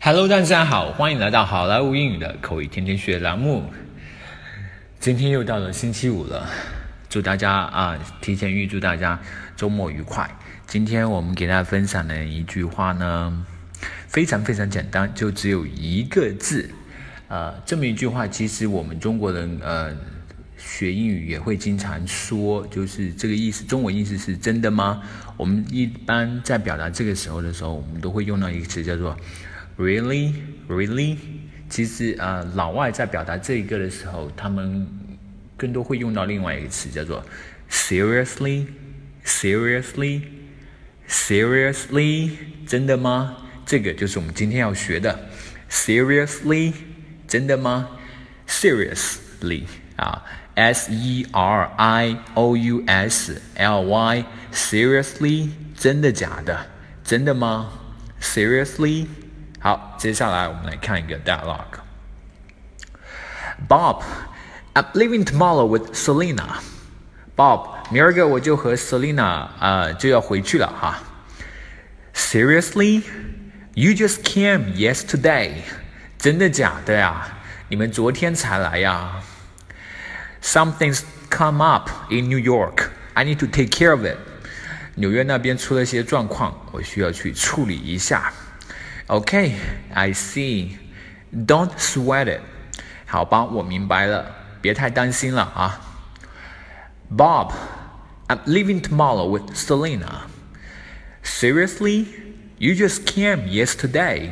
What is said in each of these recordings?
Hello，大家好，欢迎来到好莱坞英语的口语天天学栏目。今天又到了星期五了，祝大家啊，提前预祝大家周末愉快。今天我们给大家分享的一句话呢，非常非常简单，就只有一个字。呃，这么一句话，其实我们中国人呃学英语也会经常说，就是这个意思。中文意思是真的吗？我们一般在表达这个时候的时候，我们都会用到一个词叫做。Really, really，其实啊，老外在表达这一个的时候，他们更多会用到另外一个词，叫做 seriously, seriously, seriously，真的吗？这个就是我们今天要学的 seriously，真的吗？Seriously 啊，S E R I O U S L Y，seriously，真的假的？真的吗？Seriously。好，接下来我们来看一个 dialogue。Bob, I'm leaving tomorrow with Selena. Bob，明儿个我就和 Selena 呃就要回去了哈。Seriously? You just came yesterday. 真的假的呀？你们昨天才来呀？Something's come up in New York. I need to take care of it. 纽约那边出了些状况，我需要去处理一下。 Okay, I see. Don't sweat it. 好吧，我明白了，别太担心了啊。Bob, I'm leaving tomorrow with Selena. Seriously? You just came yesterday.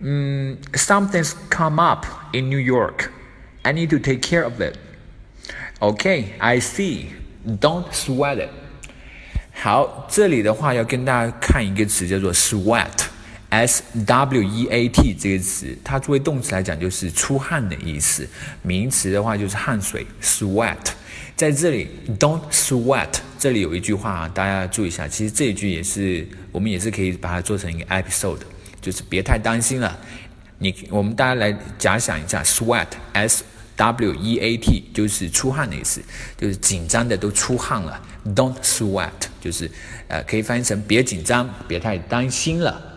Mm, something's come up in New York. I need to take care of it. Okay, I see. Don't sweat it. 好，这里的话要跟大家看一个词，叫做 sweat。 S W E A T 这个词，它作为动词来讲就是出汗的意思，名词的话就是汗水，sweat。在这里，don't sweat，这里有一句话，啊大家注意一下，其实这一句也是我们也是可以把它做成一个 episode，就是别太担心了。你我们大家来假想一下，sweat，S W E A T 就是出汗的意思，就是紧张的都出汗了。Don't sweat 就是呃可以翻译成别紧张，别太担心了。